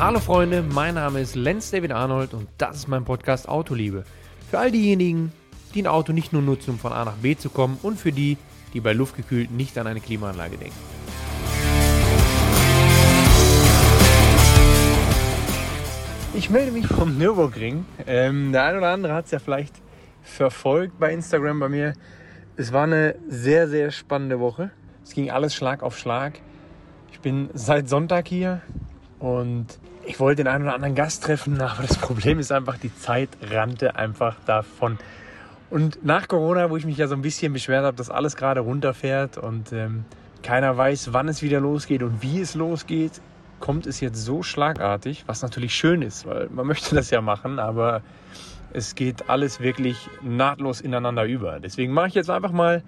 Hallo Freunde, mein Name ist Lenz David Arnold und das ist mein Podcast Autoliebe. Für all diejenigen, die ein Auto nicht nur nutzen, um von A nach B zu kommen und für die, die bei luftgekühlt nicht an eine Klimaanlage denken. Ich melde mich vom Nürburgring. Ähm, der eine oder andere hat es ja vielleicht verfolgt bei Instagram bei mir. Es war eine sehr, sehr spannende Woche. Es ging alles Schlag auf Schlag. Ich bin seit Sonntag hier und ich wollte den einen oder anderen Gast treffen, aber das Problem ist einfach, die Zeit rannte einfach davon. Und nach Corona, wo ich mich ja so ein bisschen beschwert habe, dass alles gerade runterfährt und ähm, keiner weiß, wann es wieder losgeht und wie es losgeht, kommt es jetzt so schlagartig, was natürlich schön ist, weil man möchte das ja machen, aber es geht alles wirklich nahtlos ineinander über. Deswegen mache ich jetzt einfach mal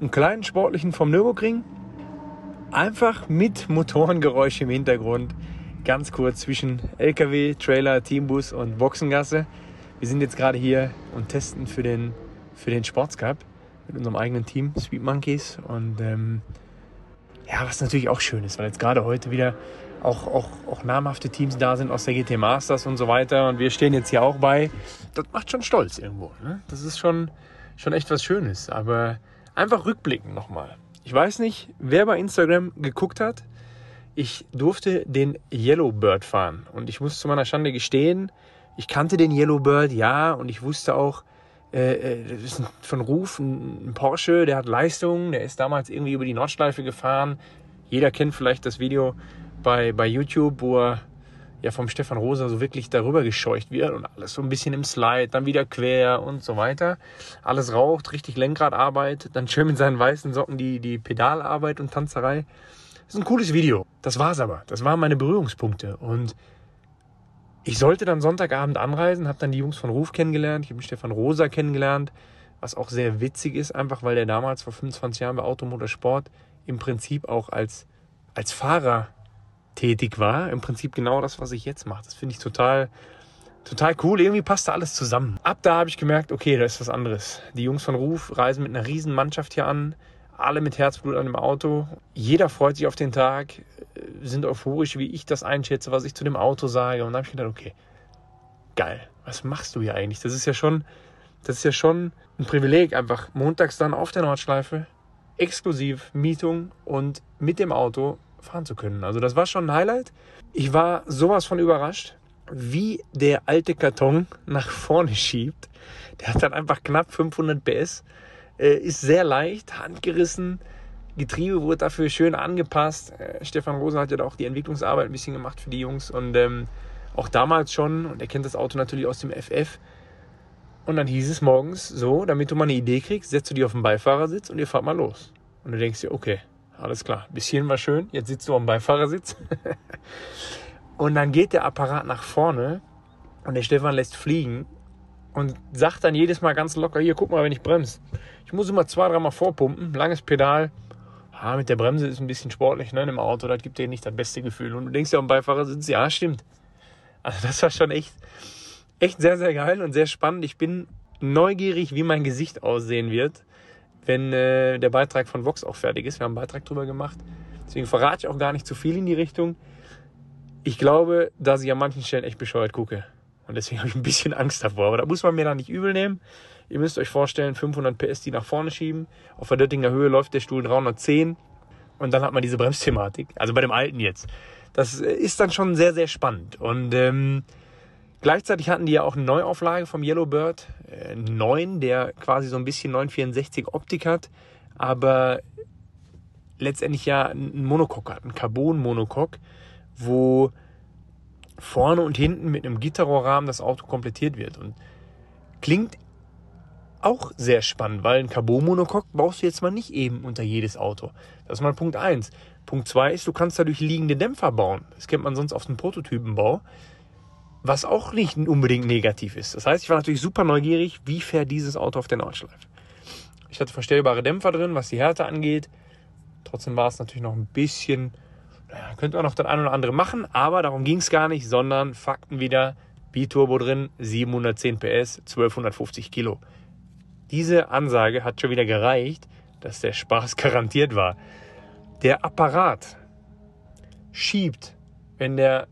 einen kleinen sportlichen vom Nürburgring, einfach mit Motorengeräusch im Hintergrund ganz kurz zwischen LKW, Trailer, Teambus und Boxengasse. Wir sind jetzt gerade hier und testen für den, für den Sportscup mit unserem eigenen Team, Sweet Monkeys. Und ähm, ja, was natürlich auch schön ist, weil jetzt gerade heute wieder auch, auch, auch namhafte Teams da sind aus der GT Masters und so weiter. Und wir stehen jetzt hier auch bei. Das macht schon stolz irgendwo. Ne? Das ist schon, schon echt was Schönes. Aber einfach rückblicken nochmal. Ich weiß nicht, wer bei Instagram geguckt hat ich durfte den Yellowbird fahren. Und ich muss zu meiner Schande gestehen, ich kannte den Yellowbird, ja, und ich wusste auch, äh, äh das ist von Ruf ein, ein Porsche, der hat Leistung, der ist damals irgendwie über die Nordschleife gefahren. Jeder kennt vielleicht das Video bei, bei YouTube, wo er ja vom Stefan Rosa so wirklich darüber gescheucht wird und alles so ein bisschen im Slide, dann wieder quer und so weiter. Alles raucht, richtig Lenkradarbeit, dann schön mit seinen weißen Socken die, die Pedalarbeit und Tanzerei. Das ist ein cooles Video. Das war's aber. Das waren meine Berührungspunkte. Und ich sollte dann Sonntagabend anreisen, habe dann die Jungs von Ruf kennengelernt. Ich habe Stefan Rosa kennengelernt, was auch sehr witzig ist, einfach weil der damals vor 25 Jahren bei Automotorsport im Prinzip auch als, als Fahrer tätig war. Im Prinzip genau das, was ich jetzt mache. Das finde ich total, total cool. Irgendwie passt da alles zusammen. Ab da habe ich gemerkt, okay, da ist was anderes. Die Jungs von Ruf reisen mit einer riesen Mannschaft hier an alle mit Herzblut an dem Auto. Jeder freut sich auf den Tag, sind euphorisch, wie ich das einschätze, was ich zu dem Auto sage. Und dann habe ich gedacht, okay, geil, was machst du hier eigentlich? Das ist ja schon, das ist ja schon ein Privileg, einfach montags dann auf der Nordschleife, exklusiv Mietung und mit dem Auto fahren zu können. Also das war schon ein Highlight. Ich war sowas von überrascht, wie der alte Karton nach vorne schiebt. Der hat dann einfach knapp 500 PS äh, ist sehr leicht, handgerissen. Getriebe wurde dafür schön angepasst. Äh, Stefan Rosen hat ja auch die Entwicklungsarbeit ein bisschen gemacht für die Jungs und ähm, auch damals schon. Und er kennt das Auto natürlich aus dem FF. Und dann hieß es morgens so, damit du mal eine Idee kriegst, setzt du dich auf den Beifahrersitz und ihr fahrt mal los. Und du denkst dir, okay, alles klar, bisschen war schön, jetzt sitzt du am Beifahrersitz. und dann geht der Apparat nach vorne und der Stefan lässt fliegen und sagt dann jedes Mal ganz locker, hier, guck mal, wenn ich bremse. Ich muss immer zwei, dreimal vorpumpen, langes Pedal. Ah, mit der Bremse ist ein bisschen sportlich ne, im Auto, das gibt dir nicht das beste Gefühl. Und du denkst ja am Beifahrersitz, ja, stimmt. Also das war schon echt, echt sehr, sehr geil und sehr spannend. Ich bin neugierig, wie mein Gesicht aussehen wird, wenn äh, der Beitrag von Vox auch fertig ist. Wir haben einen Beitrag drüber gemacht. Deswegen verrate ich auch gar nicht zu viel in die Richtung. Ich glaube, dass ich an manchen Stellen echt bescheuert gucke. Und deswegen habe ich ein bisschen Angst davor. Aber da muss man mir da nicht übel nehmen. Ihr müsst euch vorstellen, 500 PS, die nach vorne schieben. Auf der Döttinger Höhe läuft der Stuhl 310. Und dann hat man diese Bremsthematik. Also bei dem alten jetzt. Das ist dann schon sehr, sehr spannend. Und ähm, gleichzeitig hatten die ja auch eine Neuauflage vom Yellowbird. Äh, 9, der quasi so ein bisschen 964 Optik hat. Aber letztendlich ja ein Monocoque hat. Ein Carbon-Monocoque. Wo vorne und hinten mit einem Gitterrohrrahmen das Auto komplettiert wird. Und klingt auch sehr spannend, weil ein Carbon-Monocoque baust du jetzt mal nicht eben unter jedes Auto. Das ist mal Punkt eins. Punkt zwei ist, du kannst dadurch liegende Dämpfer bauen. Das kennt man sonst auf dem Prototypenbau, was auch nicht unbedingt negativ ist. Das heißt, ich war natürlich super neugierig, wie fährt dieses Auto auf der Nordschleife. Ich hatte verstellbare Dämpfer drin, was die Härte angeht. Trotzdem war es natürlich noch ein bisschen könnte man noch das ein oder andere machen, aber darum ging es gar nicht, sondern Fakten wieder. Biturbo drin, 710 PS, 1250 Kilo. Diese Ansage hat schon wieder gereicht, dass der Spaß garantiert war. Der Apparat schiebt, wenn der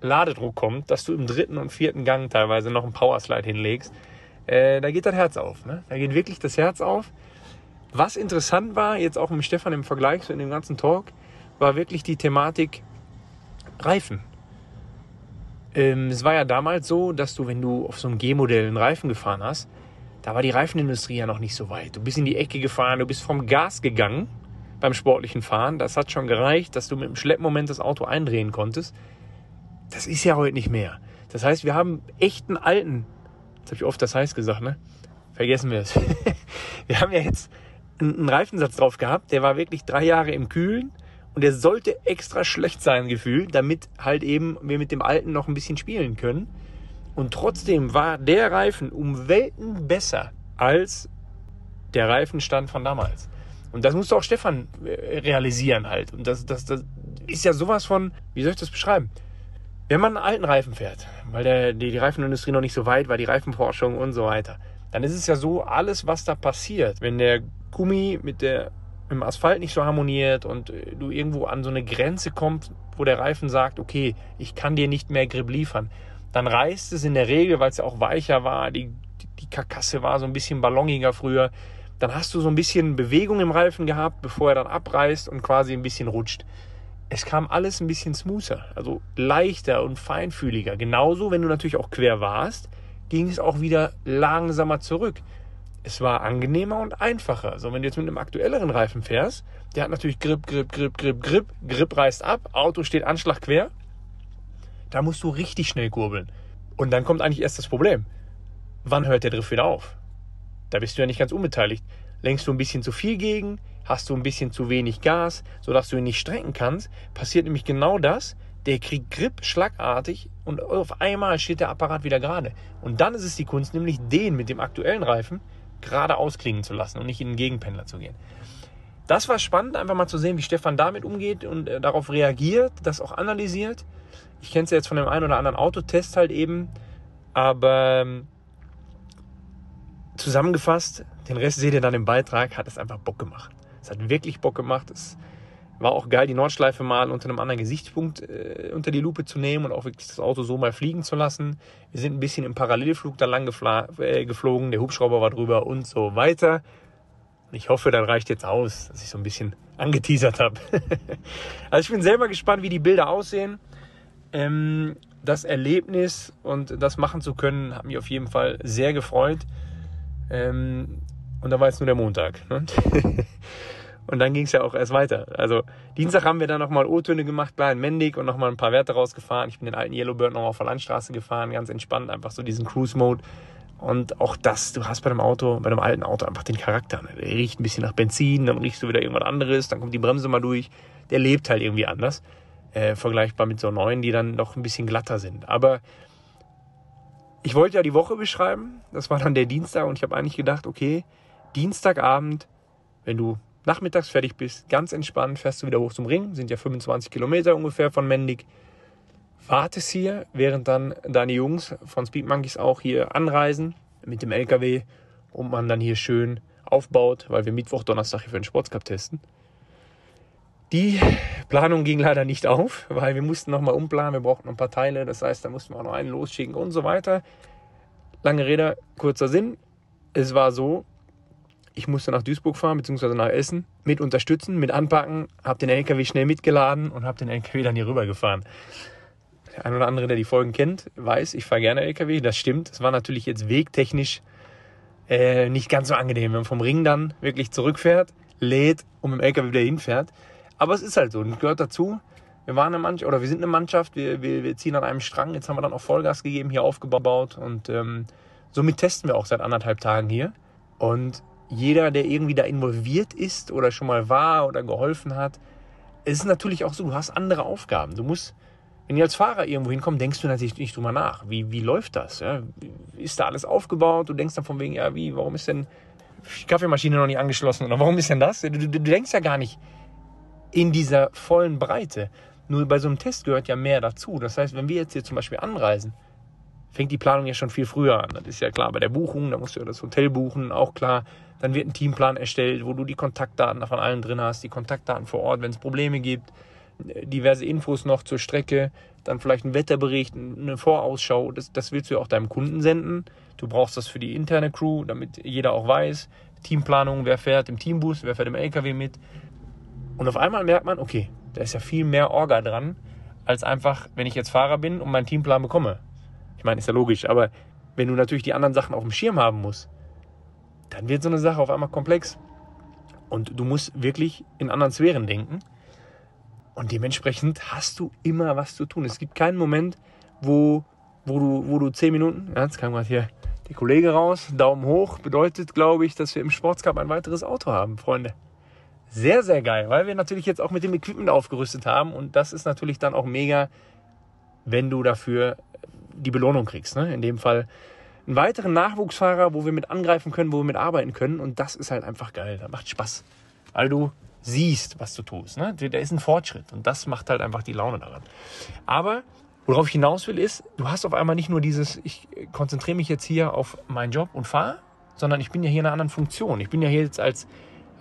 Ladedruck kommt, dass du im dritten und vierten Gang teilweise noch einen Powerslide hinlegst, äh, da geht das Herz auf. Ne? Da geht wirklich das Herz auf. Was interessant war, jetzt auch mit Stefan im Vergleich, so in dem ganzen Talk, war wirklich die Thematik Reifen. Ähm, es war ja damals so, dass du, wenn du auf so einem G-Modell einen Reifen gefahren hast, da war die Reifenindustrie ja noch nicht so weit. Du bist in die Ecke gefahren, du bist vom Gas gegangen beim sportlichen Fahren. Das hat schon gereicht, dass du mit dem Schleppmoment das Auto eindrehen konntest. Das ist ja heute nicht mehr. Das heißt, wir haben echten alten, jetzt habe ich oft das heißt gesagt, ne? Vergessen wir es. wir haben ja jetzt einen Reifensatz drauf gehabt, der war wirklich drei Jahre im Kühlen und der sollte extra schlecht sein, gefühlt, damit halt eben wir mit dem alten noch ein bisschen spielen können. Und trotzdem war der Reifen um Welten besser als der Reifenstand von damals. Und das musste auch Stefan äh, realisieren halt. Und das, das, das ist ja sowas von, wie soll ich das beschreiben? Wenn man einen alten Reifen fährt, weil der, die, die Reifenindustrie noch nicht so weit war, die Reifenforschung und so weiter, dann ist es ja so, alles, was da passiert, wenn der Gummi mit, der, mit Asphalt nicht so harmoniert und äh, du irgendwo an so eine Grenze kommst, wo der Reifen sagt, okay, ich kann dir nicht mehr Grip liefern, dann reißt es in der Regel, weil es ja auch weicher war, die, die Karkasse war so ein bisschen balloniger früher, dann hast du so ein bisschen Bewegung im Reifen gehabt, bevor er dann abreißt und quasi ein bisschen rutscht. Es kam alles ein bisschen smoother, also leichter und feinfühliger. Genauso, wenn du natürlich auch quer warst, ging es auch wieder langsamer zurück. Es war angenehmer und einfacher. So, wenn du jetzt mit einem aktuelleren Reifen fährst, der hat natürlich Grip, Grip, Grip, Grip, Grip, Grip reißt ab, Auto steht Anschlag quer, da musst du richtig schnell kurbeln. Und dann kommt eigentlich erst das Problem. Wann hört der Drift wieder auf? Da bist du ja nicht ganz unbeteiligt. Lenkst du ein bisschen zu viel gegen, hast du ein bisschen zu wenig Gas, sodass du ihn nicht strecken kannst, passiert nämlich genau das. Der kriegt Grip schlagartig und auf einmal steht der Apparat wieder gerade. Und dann ist es die Kunst, nämlich den mit dem aktuellen Reifen gerade ausklingen zu lassen und nicht in den Gegenpendler zu gehen. Das war spannend, einfach mal zu sehen, wie Stefan damit umgeht und äh, darauf reagiert, das auch analysiert. Ich kenne es ja jetzt von dem einen oder anderen Autotest halt eben. Aber ähm, zusammengefasst, den Rest seht ihr dann im Beitrag, hat es einfach Bock gemacht. Es hat wirklich Bock gemacht. Es war auch geil, die Nordschleife mal unter einem anderen Gesichtspunkt äh, unter die Lupe zu nehmen und auch wirklich das Auto so mal fliegen zu lassen. Wir sind ein bisschen im Parallelflug da lang äh, geflogen, der Hubschrauber war drüber und so weiter. Ich hoffe, das reicht jetzt aus, dass ich so ein bisschen angeteasert habe. also ich bin selber gespannt, wie die Bilder aussehen. Ähm, das Erlebnis und das machen zu können, hat mich auf jeden Fall sehr gefreut. Ähm, und da war jetzt nur der Montag. Ne? und dann ging es ja auch erst weiter. Also Dienstag haben wir dann nochmal O-Töne gemacht, klar in Mendig und nochmal ein paar Werte rausgefahren. Ich bin den alten Yellowbird nochmal auf der Landstraße gefahren, ganz entspannt, einfach so diesen Cruise-Mode. Und auch das, du hast bei dem Auto, bei dem alten Auto einfach den Charakter. Ne? Der riecht ein bisschen nach Benzin, dann riechst du wieder irgendwas anderes, dann kommt die Bremse mal durch. Der lebt halt irgendwie anders äh, vergleichbar mit so neuen, die dann noch ein bisschen glatter sind. Aber ich wollte ja die Woche beschreiben. Das war dann der Dienstag und ich habe eigentlich gedacht, okay, Dienstagabend, wenn du nachmittags fertig bist, ganz entspannt, fährst du wieder hoch zum Ring, sind ja 25 Kilometer ungefähr von Mendig. Wartest hier, während dann deine Jungs von Speed Monkeys auch hier anreisen mit dem LKW und man dann hier schön aufbaut, weil wir Mittwoch, Donnerstag hier für den Sportscup testen. Die Planung ging leider nicht auf, weil wir mussten nochmal umplanen, wir brauchten noch ein paar Teile, das heißt, da mussten wir auch noch einen losschicken und so weiter. Lange Rede, kurzer Sinn. Es war so, ich musste nach Duisburg fahren, beziehungsweise nach Essen, mit unterstützen, mit anpacken, habe den LKW schnell mitgeladen und habe den LKW dann hier rüber gefahren. Der ein oder andere, der die Folgen kennt, weiß, ich fahre gerne LKW, das stimmt. Es war natürlich jetzt wegtechnisch äh, nicht ganz so angenehm, wenn man vom Ring dann wirklich zurückfährt, lädt und mit dem LKW wieder hinfährt. Aber es ist halt so, das gehört dazu. Wir waren eine Mannschaft, oder wir sind eine Mannschaft, wir, wir, wir ziehen an einem Strang. Jetzt haben wir dann auch Vollgas gegeben, hier aufgebaut und ähm, somit testen wir auch seit anderthalb Tagen hier. Und jeder, der irgendwie da involviert ist oder schon mal war oder geholfen hat, es ist natürlich auch so, du hast andere Aufgaben. Du musst, wenn ihr als Fahrer irgendwo hinkommst, denkst du natürlich nicht drüber nach. Wie, wie läuft das? Ja? Ist da alles aufgebaut? Du denkst dann von wegen, ja, wie, warum ist denn die Kaffeemaschine noch nicht angeschlossen? Oder warum ist denn das? Du, du, du denkst ja gar nicht, in dieser vollen Breite. Nur bei so einem Test gehört ja mehr dazu. Das heißt, wenn wir jetzt hier zum Beispiel anreisen, fängt die Planung ja schon viel früher an. Das ist ja klar bei der Buchung, da musst du ja das Hotel buchen, auch klar. Dann wird ein Teamplan erstellt, wo du die Kontaktdaten von allen drin hast, die Kontaktdaten vor Ort, wenn es Probleme gibt. diverse Infos noch zur Strecke, dann vielleicht ein Wetterbericht, eine Vorausschau. Das, das willst du ja auch deinem Kunden senden. Du brauchst das für die interne Crew, damit jeder auch weiß. Teamplanung, wer fährt im Teambus, wer fährt im LKW mit. Und auf einmal merkt man, okay, da ist ja viel mehr Orga dran, als einfach, wenn ich jetzt Fahrer bin und meinen Teamplan bekomme. Ich meine, ist ja logisch, aber wenn du natürlich die anderen Sachen auf dem Schirm haben musst, dann wird so eine Sache auf einmal komplex. Und du musst wirklich in anderen Sphären denken. Und dementsprechend hast du immer was zu tun. Es gibt keinen Moment, wo, wo, du, wo du zehn Minuten, ja, jetzt kam gerade hier der Kollege raus, Daumen hoch, bedeutet, glaube ich, dass wir im Sportscup ein weiteres Auto haben, Freunde. Sehr, sehr geil, weil wir natürlich jetzt auch mit dem Equipment aufgerüstet haben und das ist natürlich dann auch mega, wenn du dafür die Belohnung kriegst. Ne? In dem Fall einen weiteren Nachwuchsfahrer, wo wir mit angreifen können, wo wir mit arbeiten können und das ist halt einfach geil. Das macht Spaß, weil du siehst, was du tust. Ne? Da ist ein Fortschritt und das macht halt einfach die Laune daran. Aber worauf ich hinaus will, ist, du hast auf einmal nicht nur dieses, ich konzentriere mich jetzt hier auf meinen Job und fahre, sondern ich bin ja hier in einer anderen Funktion. Ich bin ja hier jetzt als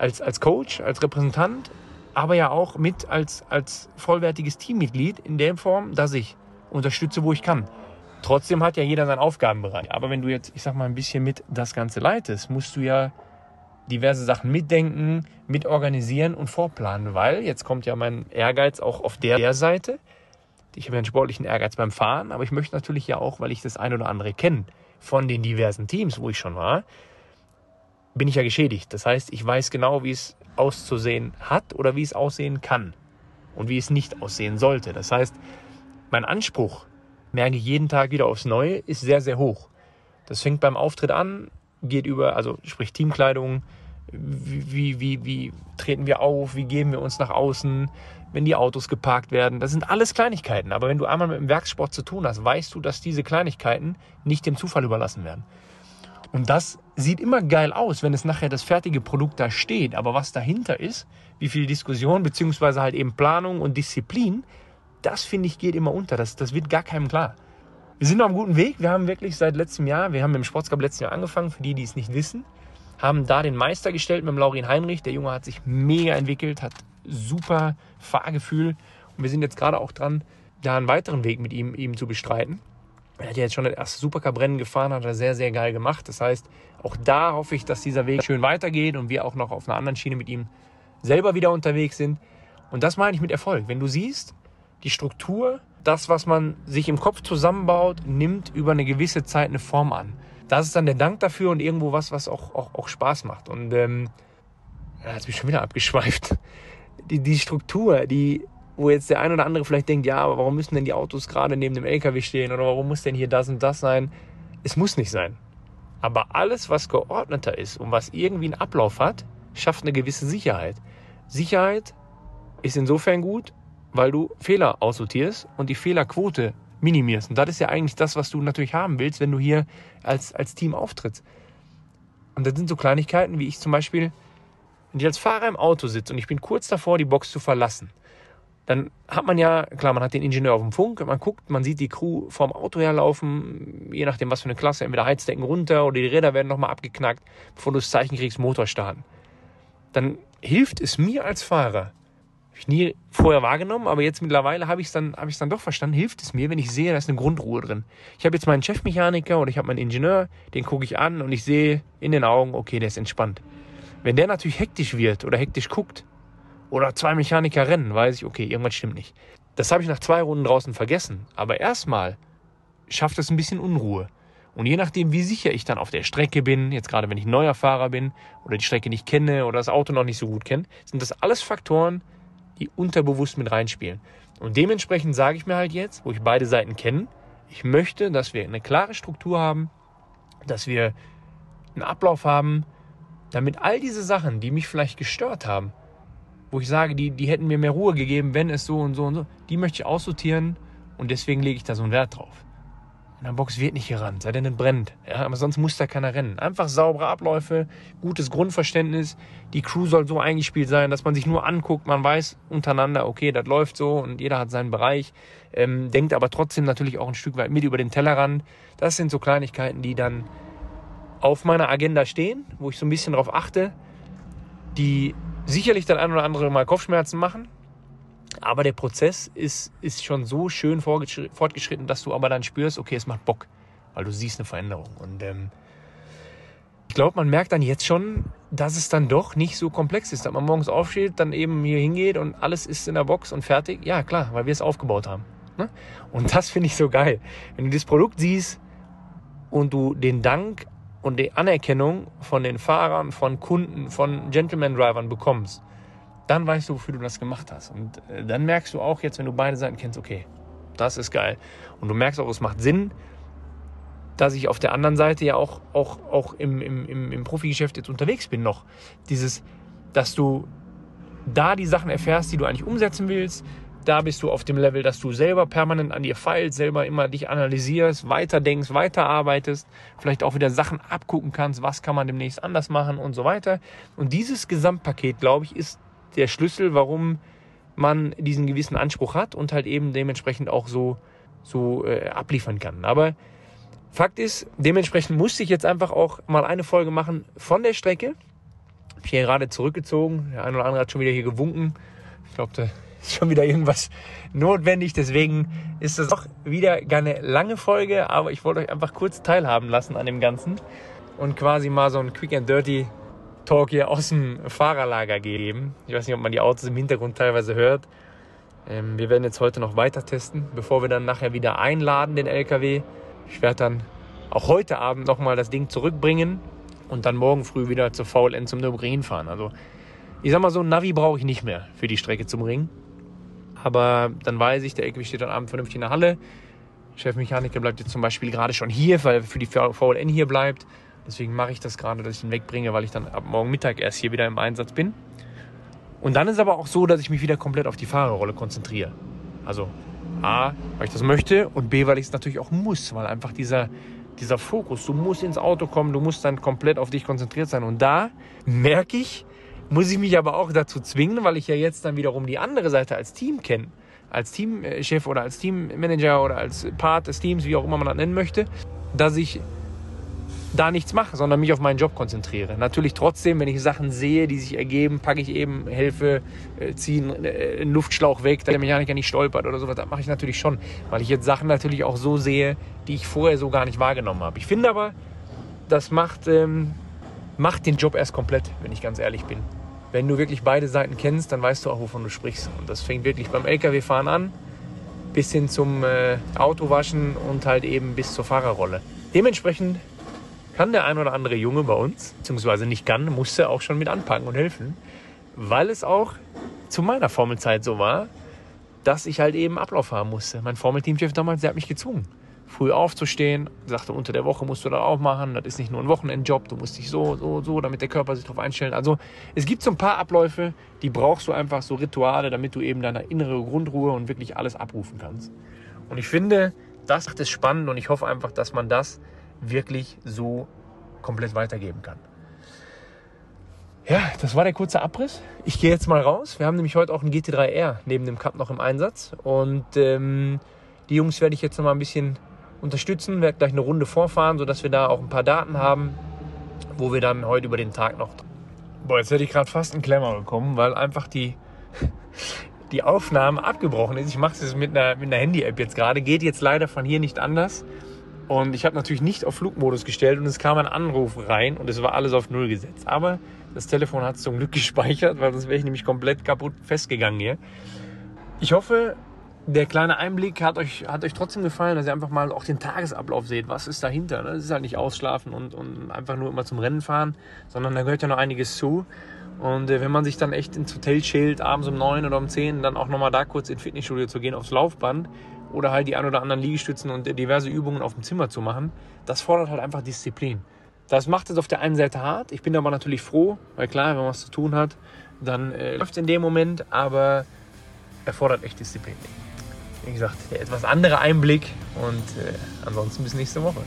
als, als Coach, als Repräsentant, aber ja auch mit als, als vollwertiges Teammitglied in der Form, dass ich unterstütze, wo ich kann. Trotzdem hat ja jeder seinen Aufgabenbereich. Aber wenn du jetzt, ich sag mal, ein bisschen mit das Ganze leitest, musst du ja diverse Sachen mitdenken, mitorganisieren und vorplanen, weil jetzt kommt ja mein Ehrgeiz auch auf der Seite. Ich habe ja einen sportlichen Ehrgeiz beim Fahren, aber ich möchte natürlich ja auch, weil ich das ein oder andere kenne von den diversen Teams, wo ich schon war, bin ich ja geschädigt. Das heißt, ich weiß genau, wie es auszusehen hat oder wie es aussehen kann und wie es nicht aussehen sollte. Das heißt, mein Anspruch, merke ich jeden Tag wieder aufs Neue, ist sehr, sehr hoch. Das fängt beim Auftritt an, geht über, also sprich Teamkleidung, wie, wie, wie, treten wir auf, wie geben wir uns nach außen, wenn die Autos geparkt werden. Das sind alles Kleinigkeiten. Aber wenn du einmal mit dem Werkssport zu tun hast, weißt du, dass diese Kleinigkeiten nicht dem Zufall überlassen werden. Und das sieht immer geil aus, wenn es nachher das fertige Produkt da steht. Aber was dahinter ist, wie viel Diskussion, beziehungsweise halt eben Planung und Disziplin, das finde ich geht immer unter. Das, das wird gar keinem klar. Wir sind auf einem guten Weg. Wir haben wirklich seit letztem Jahr, wir haben im Sportscup letzten Jahr angefangen, für die, die es nicht wissen, haben da den Meister gestellt mit dem Laurin Heinrich. Der Junge hat sich mega entwickelt, hat super Fahrgefühl. Und wir sind jetzt gerade auch dran, da einen weiteren Weg mit ihm, ihm zu bestreiten. Er hat ja jetzt schon das erste Supercup-Rennen gefahren, hat er sehr, sehr geil gemacht. Das heißt, auch da hoffe ich, dass dieser Weg schön weitergeht und wir auch noch auf einer anderen Schiene mit ihm selber wieder unterwegs sind. Und das meine ich mit Erfolg. Wenn du siehst, die Struktur, das, was man sich im Kopf zusammenbaut, nimmt über eine gewisse Zeit eine Form an. Das ist dann der Dank dafür und irgendwo was, was auch, auch, auch Spaß macht. Und ähm, ja, jetzt bin ich schon wieder abgeschweift. Die, die Struktur, die wo jetzt der ein oder andere vielleicht denkt, ja, aber warum müssen denn die Autos gerade neben dem LKW stehen oder warum muss denn hier das und das sein? Es muss nicht sein. Aber alles, was geordneter ist und was irgendwie einen Ablauf hat, schafft eine gewisse Sicherheit. Sicherheit ist insofern gut, weil du Fehler aussortierst und die Fehlerquote minimierst. Und das ist ja eigentlich das, was du natürlich haben willst, wenn du hier als, als Team auftrittst. Und das sind so Kleinigkeiten, wie ich zum Beispiel, wenn ich als Fahrer im Auto sitze und ich bin kurz davor, die Box zu verlassen, dann hat man ja, klar, man hat den Ingenieur auf dem Funk, man guckt, man sieht die Crew vorm Auto herlaufen, je nachdem, was für eine Klasse, entweder Heizdecken runter oder die Räder werden nochmal abgeknackt, bevor du das Zeichen kriegst, Motor starten. Dann hilft es mir als Fahrer, habe ich nie vorher wahrgenommen, aber jetzt mittlerweile habe ich es dann, hab dann doch verstanden, hilft es mir, wenn ich sehe, da ist eine Grundruhe drin. Ich habe jetzt meinen Chefmechaniker oder ich habe meinen Ingenieur, den gucke ich an und ich sehe in den Augen, okay, der ist entspannt. Wenn der natürlich hektisch wird oder hektisch guckt, oder zwei Mechaniker rennen, weiß ich, okay, irgendwas stimmt nicht. Das habe ich nach zwei Runden draußen vergessen. Aber erstmal schafft es ein bisschen Unruhe. Und je nachdem, wie sicher ich dann auf der Strecke bin, jetzt gerade wenn ich neuer Fahrer bin oder die Strecke nicht kenne oder das Auto noch nicht so gut kenne, sind das alles Faktoren, die unterbewusst mit reinspielen. Und dementsprechend sage ich mir halt jetzt, wo ich beide Seiten kenne, ich möchte, dass wir eine klare Struktur haben, dass wir einen Ablauf haben, damit all diese Sachen, die mich vielleicht gestört haben, wo ich sage, die, die hätten mir mehr Ruhe gegeben, wenn es so und so und so, die möchte ich aussortieren und deswegen lege ich da so einen Wert drauf. In der Box wird nicht gerannt, sei denn es brennt. Ja, aber sonst muss da keiner rennen. Einfach saubere Abläufe, gutes Grundverständnis. Die Crew soll so eingespielt sein, dass man sich nur anguckt, man weiß untereinander, okay, das läuft so und jeder hat seinen Bereich. Ähm, denkt aber trotzdem natürlich auch ein Stück weit mit über den Tellerrand. Das sind so Kleinigkeiten, die dann auf meiner Agenda stehen, wo ich so ein bisschen darauf achte, die sicherlich dann ein oder andere mal Kopfschmerzen machen. Aber der Prozess ist, ist schon so schön fortgeschritten, dass du aber dann spürst, okay, es macht Bock, weil du siehst eine Veränderung. Und ähm, ich glaube, man merkt dann jetzt schon, dass es dann doch nicht so komplex ist, dass man morgens aufsteht, dann eben hier hingeht und alles ist in der Box und fertig. Ja, klar, weil wir es aufgebaut haben. Ne? Und das finde ich so geil. Wenn du das Produkt siehst und du den Dank und die Anerkennung von den Fahrern, von Kunden, von Gentleman-Drivern bekommst, dann weißt du, wofür du das gemacht hast. Und äh, dann merkst du auch jetzt, wenn du beide Seiten kennst, okay, das ist geil. Und du merkst auch, es macht Sinn, dass ich auf der anderen Seite ja auch, auch, auch im, im, im Profigeschäft jetzt unterwegs bin noch. Dieses, dass du da die Sachen erfährst, die du eigentlich umsetzen willst. Da bist du auf dem Level, dass du selber permanent an dir feilst, selber immer dich analysierst, weiterdenkst, weiterarbeitest, vielleicht auch wieder Sachen abgucken kannst, was kann man demnächst anders machen und so weiter. Und dieses Gesamtpaket, glaube ich, ist der Schlüssel, warum man diesen gewissen Anspruch hat und halt eben dementsprechend auch so, so äh, abliefern kann. Aber Fakt ist, dementsprechend musste ich jetzt einfach auch mal eine Folge machen von der Strecke. Ich bin hier gerade zurückgezogen. Der eine oder andere hat schon wieder hier gewunken. Ich glaube, da ist schon wieder irgendwas notwendig. Deswegen ist das auch wieder keine lange Folge, aber ich wollte euch einfach kurz teilhaben lassen an dem Ganzen und quasi mal so ein Quick and Dirty Talk hier aus dem Fahrerlager geben. Ich weiß nicht, ob man die Autos im Hintergrund teilweise hört. Ähm, wir werden jetzt heute noch weiter testen, bevor wir dann nachher wieder einladen, den LKW. Ich werde dann auch heute Abend nochmal das Ding zurückbringen und dann morgen früh wieder zur VLN zum Nürburgring fahren. Also ich sag mal so, ein Navi brauche ich nicht mehr für die Strecke zum Ring. Aber dann weiß ich, der LKW steht dann abend vernünftig in der Halle. Chefmechaniker bleibt jetzt zum Beispiel gerade schon hier, weil er für die VLN hier bleibt. Deswegen mache ich das gerade, dass ich ihn wegbringe, weil ich dann ab morgen Mittag erst hier wieder im Einsatz bin. Und dann ist aber auch so, dass ich mich wieder komplett auf die Fahrerrolle konzentriere. Also A, weil ich das möchte und B, weil ich es natürlich auch muss, weil einfach dieser, dieser Fokus, du musst ins Auto kommen, du musst dann komplett auf dich konzentriert sein. Und da merke ich, muss ich mich aber auch dazu zwingen, weil ich ja jetzt dann wiederum die andere Seite als Team kenne, als Teamchef oder als Teammanager oder als Part des Teams, wie auch immer man das nennen möchte, dass ich da nichts mache, sondern mich auf meinen Job konzentriere. Natürlich trotzdem, wenn ich Sachen sehe, die sich ergeben, packe ich eben, helfe, äh, ziehe äh, einen Luftschlauch weg, damit der Mechaniker nicht stolpert oder sowas. Das mache ich natürlich schon, weil ich jetzt Sachen natürlich auch so sehe, die ich vorher so gar nicht wahrgenommen habe. Ich finde aber, das macht, ähm, macht den Job erst komplett, wenn ich ganz ehrlich bin. Wenn du wirklich beide Seiten kennst, dann weißt du auch, wovon du sprichst. Und das fängt wirklich beim LKW-Fahren an, bis hin zum äh, Autowaschen und halt eben bis zur Fahrerrolle. Dementsprechend kann der ein oder andere Junge bei uns, beziehungsweise nicht kann, musste auch schon mit anpacken und helfen, weil es auch zu meiner Formelzeit so war, dass ich halt eben Ablauf haben musste. Mein Formelteamchef damals, der hat mich gezwungen, früh aufzustehen, sagte, unter der Woche musst du das auch machen, das ist nicht nur ein Wochenendjob, du musst dich so, so, so, damit der Körper sich darauf einstellt. Also es gibt so ein paar Abläufe, die brauchst du einfach, so Rituale, damit du eben deine innere Grundruhe und wirklich alles abrufen kannst. Und ich finde, das ist spannend und ich hoffe einfach, dass man das wirklich so komplett weitergeben kann. Ja, das war der kurze Abriss. Ich gehe jetzt mal raus. Wir haben nämlich heute auch einen GT3R neben dem Cup noch im Einsatz. Und ähm, die Jungs werde ich jetzt noch mal ein bisschen unterstützen, werde gleich eine Runde vorfahren, sodass wir da auch ein paar Daten haben, wo wir dann heute über den Tag noch. Boah, jetzt hätte ich gerade fast einen Klemmer bekommen, weil einfach die, die Aufnahme abgebrochen ist. Ich mache es mit einer, mit einer Handy-App jetzt gerade. Geht jetzt leider von hier nicht anders. Und ich habe natürlich nicht auf Flugmodus gestellt und es kam ein Anruf rein und es war alles auf Null gesetzt. Aber das Telefon hat es zum Glück gespeichert, weil sonst wäre ich nämlich komplett kaputt festgegangen hier. Ich hoffe, der kleine Einblick hat euch, hat euch trotzdem gefallen, dass ihr einfach mal auch den Tagesablauf seht. Was ist dahinter? Das ist halt nicht ausschlafen und, und einfach nur immer zum Rennen fahren, sondern da gehört ja noch einiges zu. Und äh, wenn man sich dann echt ins Hotel chillt, abends um neun oder um zehn, dann auch nochmal da kurz ins Fitnessstudio zu gehen, aufs Laufband, oder halt die ein oder anderen Liegestützen und diverse Übungen auf dem Zimmer zu machen, das fordert halt einfach Disziplin. Das macht es auf der einen Seite hart. Ich bin aber natürlich froh, weil klar, wenn man was zu tun hat, dann äh, läuft es in dem Moment, aber erfordert echt Disziplin. Wie gesagt, der etwas andere Einblick und äh, ansonsten bis nächste Woche.